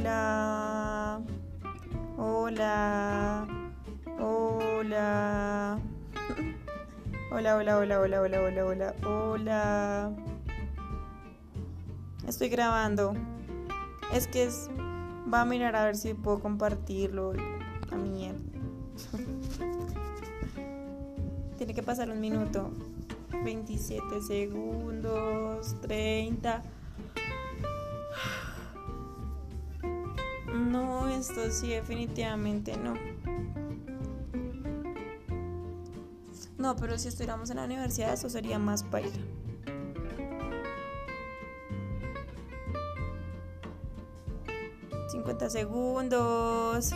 Hola. Hola. Hola. Hola, hola, hola, hola, hola, hola, hola, hola. Estoy grabando. Es que es... Va a mirar a ver si puedo compartirlo. A mí. Tiene que pasar un minuto. 27 segundos. 30. Esto sí, definitivamente no. No, pero si estuviéramos en la universidad, eso sería más baila. Cincuenta segundos.